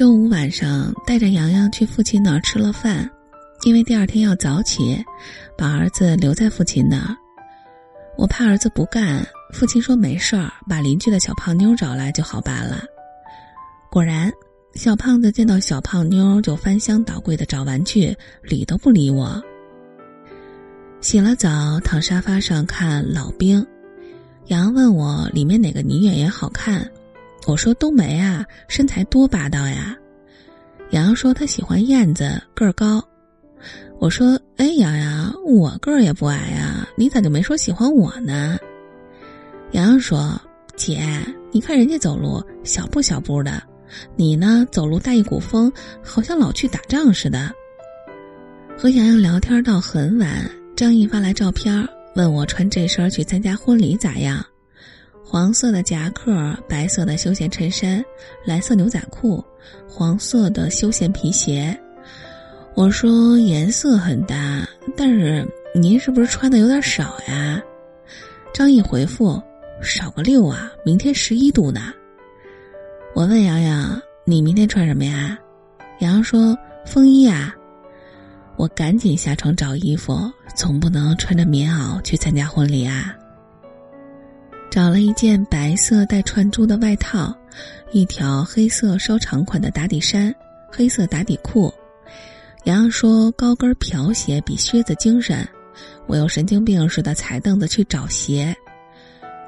周五晚上带着洋洋去父亲那儿吃了饭，因为第二天要早起，把儿子留在父亲那儿。我怕儿子不干，父亲说没事儿，把邻居的小胖妞找来就好办了。果然，小胖子见到小胖妞就翻箱倒柜的找玩具，理都不理我。洗了澡，躺沙发上看《老兵》，洋洋问我里面哪个女演员好看，我说冬梅啊，身材多霸道呀。洋洋说他喜欢燕子，个儿高。我说：“哎，洋洋，我个儿也不矮呀，你咋就没说喜欢我呢？”洋洋说：“姐，你看人家走路小步小步的，你呢走路带一股风，好像老去打仗似的。”和洋洋聊天到很晚，张毅发来照片，问我穿这身去参加婚礼咋样？黄色的夹克，白色的休闲衬衫，蓝色牛仔裤，黄色的休闲皮鞋。我说颜色很搭，但是您是不是穿的有点少呀？张毅回复：少个六啊，明天十一度呢。我问洋洋：你明天穿什么呀？洋洋说：风衣啊。我赶紧下床找衣服，总不能穿着棉袄去参加婚礼啊。找了一件白色带串珠的外套，一条黑色稍长款的打底衫，黑色打底裤。洋洋说：“高跟瓢鞋比靴子精神。”我又神经病似的踩凳子去找鞋。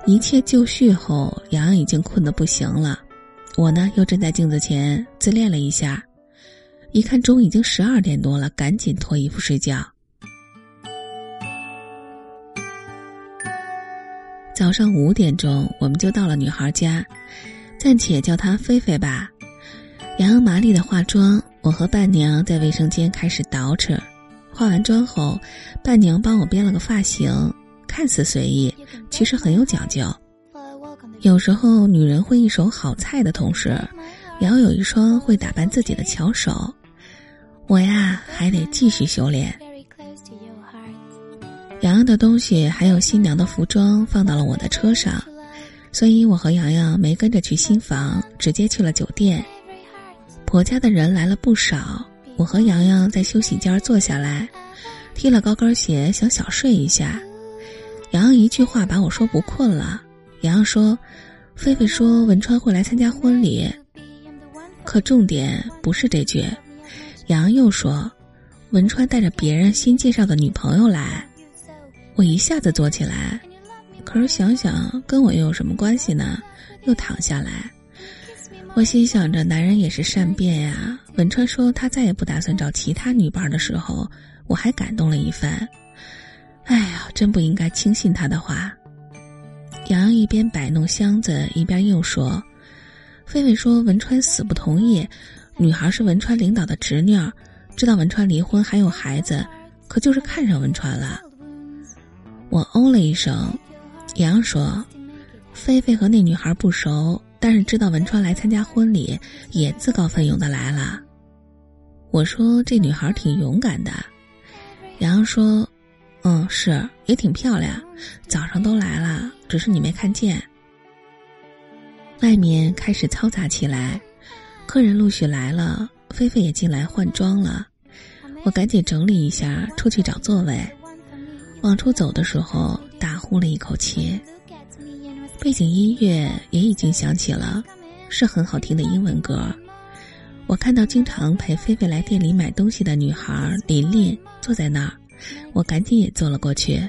一切就绪后，洋洋已经困得不行了。我呢，又站在镜子前自恋了一下。一看钟已经十二点多了，赶紧脱衣服睡觉。早上五点钟，我们就到了女孩家，暂且叫她菲菲吧。洋洋麻利的化妆。我和伴娘在卫生间开始捯饬，化完妆后，伴娘帮我编了个发型，看似随意，其实很有讲究。有时候，女人会一手好菜的同时，也要有一双会打扮自己的巧手。我呀，还得继续修炼。的东西还有新娘的服装放到了我的车上，所以我和洋洋没跟着去新房，直接去了酒店。婆家的人来了不少，我和洋洋在休息间坐下来，踢了高跟鞋，想小睡一下。洋洋一句话把我说不困了。洋洋说：“菲菲说文川会来参加婚礼，可重点不是这句。”洋洋又说：“文川带着别人新介绍的女朋友来。”我一下子坐起来，可是想想跟我又有什么关系呢？又躺下来。我心想着，男人也是善变呀。文川说他再也不打算找其他女伴的时候，我还感动了一番。哎呀，真不应该轻信他的话。洋洋一边摆弄箱子，一边又说：“菲菲说文川死不同意，女孩是文川领导的侄女，知道文川离婚还有孩子，可就是看上文川了。”我哦了一声。洋洋说：“菲菲和那女孩不熟。”但是知道文川来参加婚礼，也自告奋勇的来了。我说这女孩挺勇敢的。洋洋说：“嗯，是，也挺漂亮。早上都来了，只是你没看见。”外面开始嘈杂起来，客人陆续来了，菲菲也进来换装了。我赶紧整理一下，出去找座位。往出走的时候，大呼了一口气。背景音乐也已经响起了，是很好听的英文歌。我看到经常陪菲菲来店里买东西的女孩琳琳坐在那儿，我赶紧也坐了过去。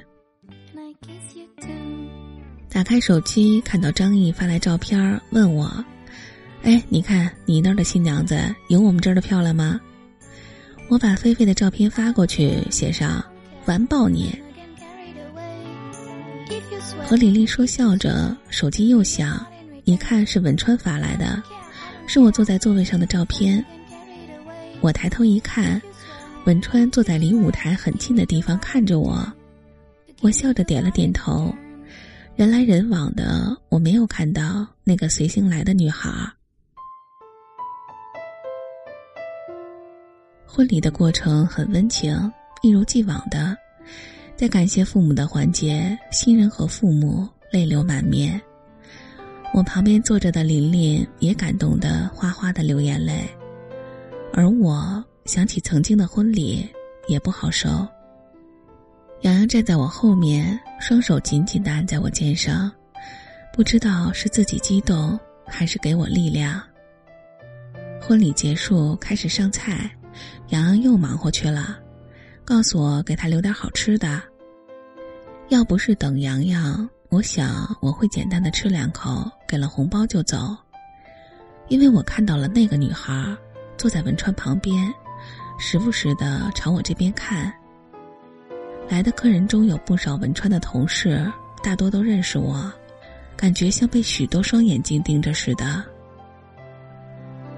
打开手机，看到张毅发来照片，问我：“哎，你看你那儿的新娘子有我们这儿的漂亮吗？”我把菲菲的照片发过去，写上“完爆你”。和李丽说笑着，手机又响，一看是文川发来的，是我坐在座位上的照片。我抬头一看，文川坐在离舞台很近的地方看着我，我笑着点了点头。人来人往的，我没有看到那个随行来的女孩。婚礼的过程很温情，一如既往的。在感谢父母的环节，新人和父母泪流满面。我旁边坐着的琳琳也感动的哗哗的流眼泪。而我想起曾经的婚礼，也不好受。洋洋站在我后面，双手紧紧的按在我肩上，不知道是自己激动，还是给我力量。婚礼结束，开始上菜，洋洋又忙活去了，告诉我给他留点好吃的。要不是等洋洋，我想我会简单的吃两口，给了红包就走，因为我看到了那个女孩坐在文川旁边，时不时的朝我这边看。来的客人中有不少文川的同事，大多都认识我，感觉像被许多双眼睛盯着似的。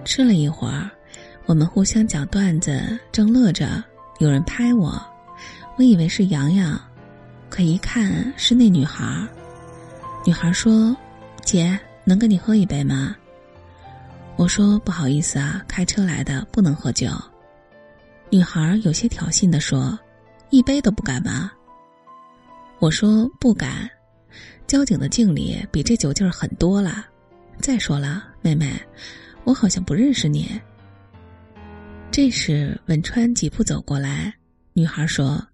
吃了一会儿，我们互相讲段子，正乐着，有人拍我，我以为是洋洋，可一看是那女孩。女孩说：“姐，能跟你喝一杯吗？”我说：“不好意思啊，开车来的，不能喝酒。”女孩有些挑衅的说。一杯都不敢吗？我说不敢，交警的敬礼比这酒劲儿很多了。再说了，妹妹，我好像不认识你。这时，文川几步走过来，女孩说：“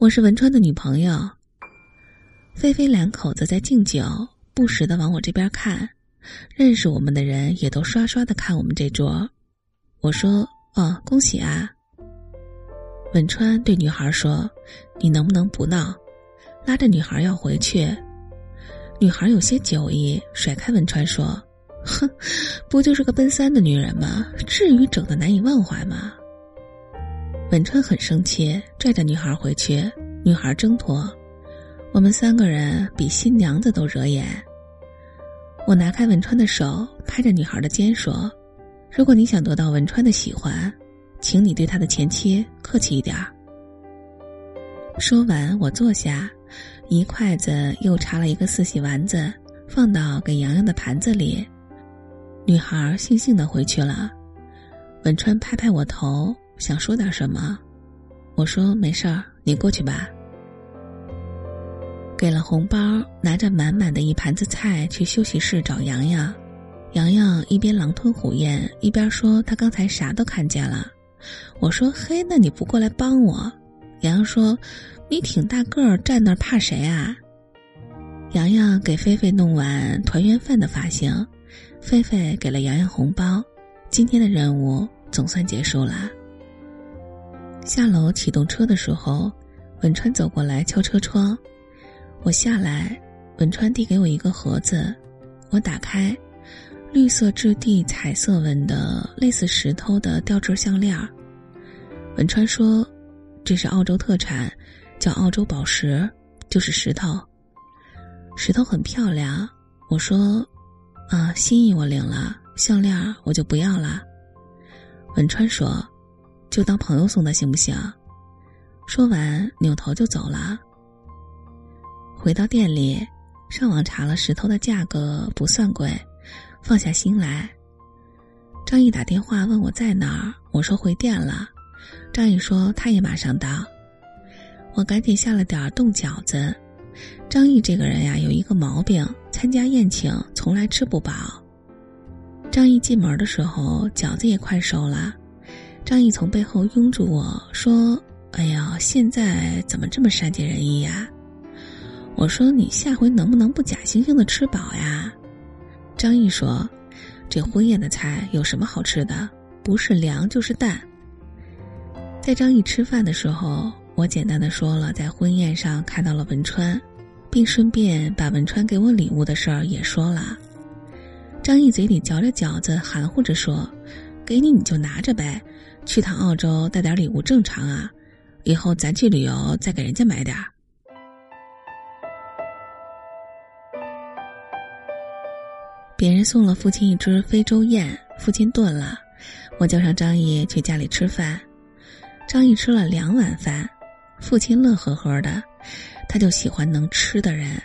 我是文川的女朋友。”菲菲两口子在敬酒，不时的往我这边看，认识我们的人也都刷刷的看我们这桌。我说：“哦，恭喜啊。”文川对女孩说：“你能不能不闹？”拉着女孩要回去。女孩有些酒意，甩开文川说：“哼，不就是个奔三的女人吗？至于整的难以忘怀吗？”文川很生气，拽着女孩回去。女孩挣脱，我们三个人比新娘子都惹眼。我拿开文川的手，拍着女孩的肩说：“如果你想得到文川的喜欢。”请你对他的前妻客气一点儿。说完，我坐下，一筷子又插了一个四喜丸子，放到给洋洋的盘子里。女孩悻悻的回去了。文川拍拍我头，想说点什么，我说没事儿，你过去吧。给了红包，拿着满满的一盘子菜去休息室找洋洋。洋洋一边狼吞虎咽，一边说他刚才啥都看见了。我说：“嘿，那你不过来帮我？”洋洋说：“你挺大个儿，站那儿怕谁啊？”洋洋给菲菲弄完团圆饭的发型，菲菲给了洋洋红包。今天的任务总算结束了。下楼启动车的时候，文川走过来敲车窗，我下来，文川递给我一个盒子，我打开。绿色质地、彩色纹的类似石头的吊坠项链文川说：“这是澳洲特产，叫澳洲宝石，就是石头。石头很漂亮。”我说：“啊，心意我领了，项链我就不要了。”文川说：“就当朋友送的行不行？”说完，扭头就走了。回到店里，上网查了石头的价格，不算贵。放下心来，张毅打电话问我在哪儿，我说回店了。张毅说他也马上到，我赶紧下了点冻饺子。张毅这个人呀，有一个毛病，参加宴请从来吃不饱。张毅进门的时候，饺子也快熟了。张毅从背后拥住我说：“哎呀，现在怎么这么善解人意呀？”我说：“你下回能不能不假惺惺的吃饱呀？”张毅说：“这婚宴的菜有什么好吃的？不是凉就是淡。”在张毅吃饭的时候，我简单的说了在婚宴上看到了文川，并顺便把文川给我礼物的事儿也说了。张毅嘴里嚼着饺子，含糊着说：“给你你就拿着呗，去趟澳洲带点礼物正常啊，以后咱去旅游再给人家买点儿。”别人送了父亲一只非洲雁，父亲炖了，我叫上张毅去家里吃饭。张毅吃了两碗饭，父亲乐呵呵的，他就喜欢能吃的人。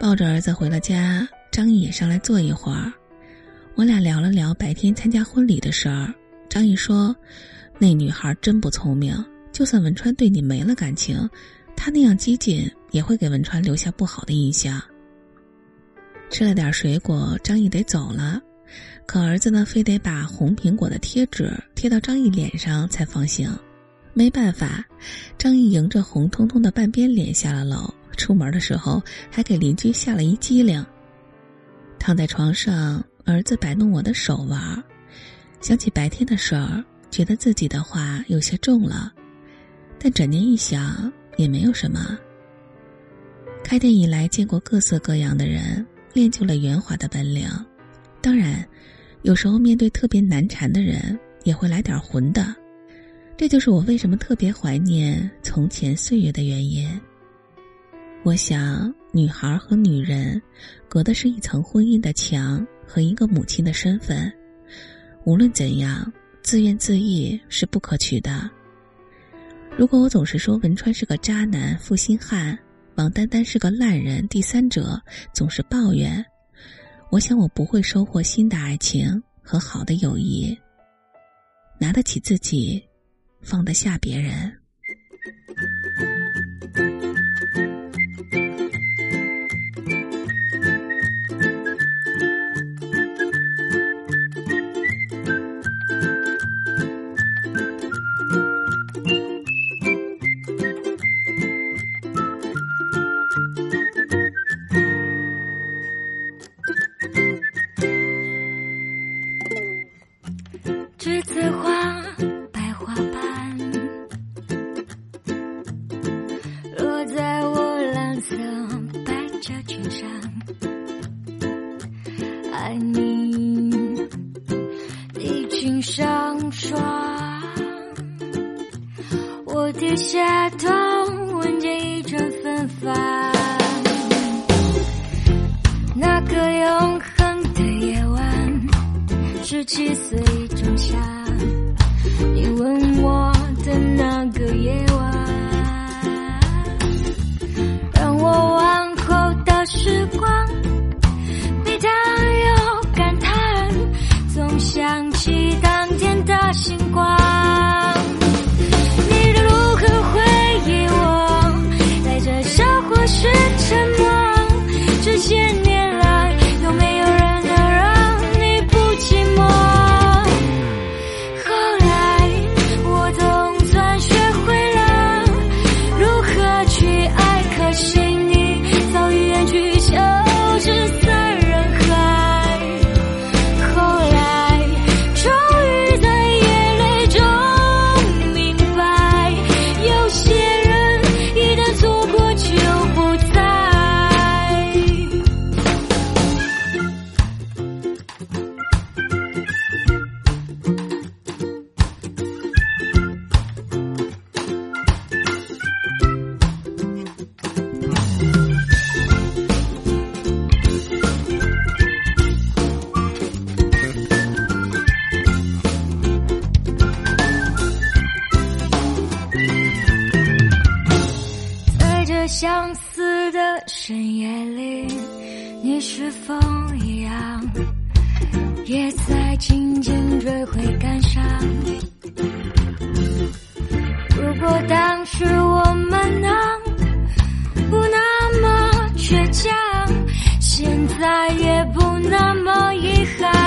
抱着儿子回了家，张毅也上来坐一会儿，我俩聊了聊白天参加婚礼的事儿。张毅说：“那女孩真不聪明，就算文川对你没了感情，她那样激进也会给文川留下不好的印象。”吃了点水果，张毅得走了。可儿子呢，非得把红苹果的贴纸贴到张毅脸上才放心。没办法，张毅迎着红彤彤的半边脸下了楼。出门的时候，还给邻居吓了一激灵。躺在床上，儿子摆弄我的手玩，想起白天的事儿，觉得自己的话有些重了，但转念一想，也没有什么。开店以来，见过各色各样的人，练就了圆滑的本领。当然，有时候面对特别难缠的人，也会来点混的。这就是我为什么特别怀念从前岁月的原因。我想，女孩和女人，隔的是一层婚姻的墙和一个母亲的身份。无论怎样，自怨自艾是不可取的。如果我总是说文川是个渣男、负心汉，王丹丹是个烂人、第三者，总是抱怨，我想我不会收获新的爱情和好的友谊。拿得起自己，放得下别人。低下头，闻见一阵芬芳。那个永恒的夜晚，十七岁仲夏，你吻我的那个夜晚，让我往后的时光，每当有感叹，总想起现在也不那么遗憾。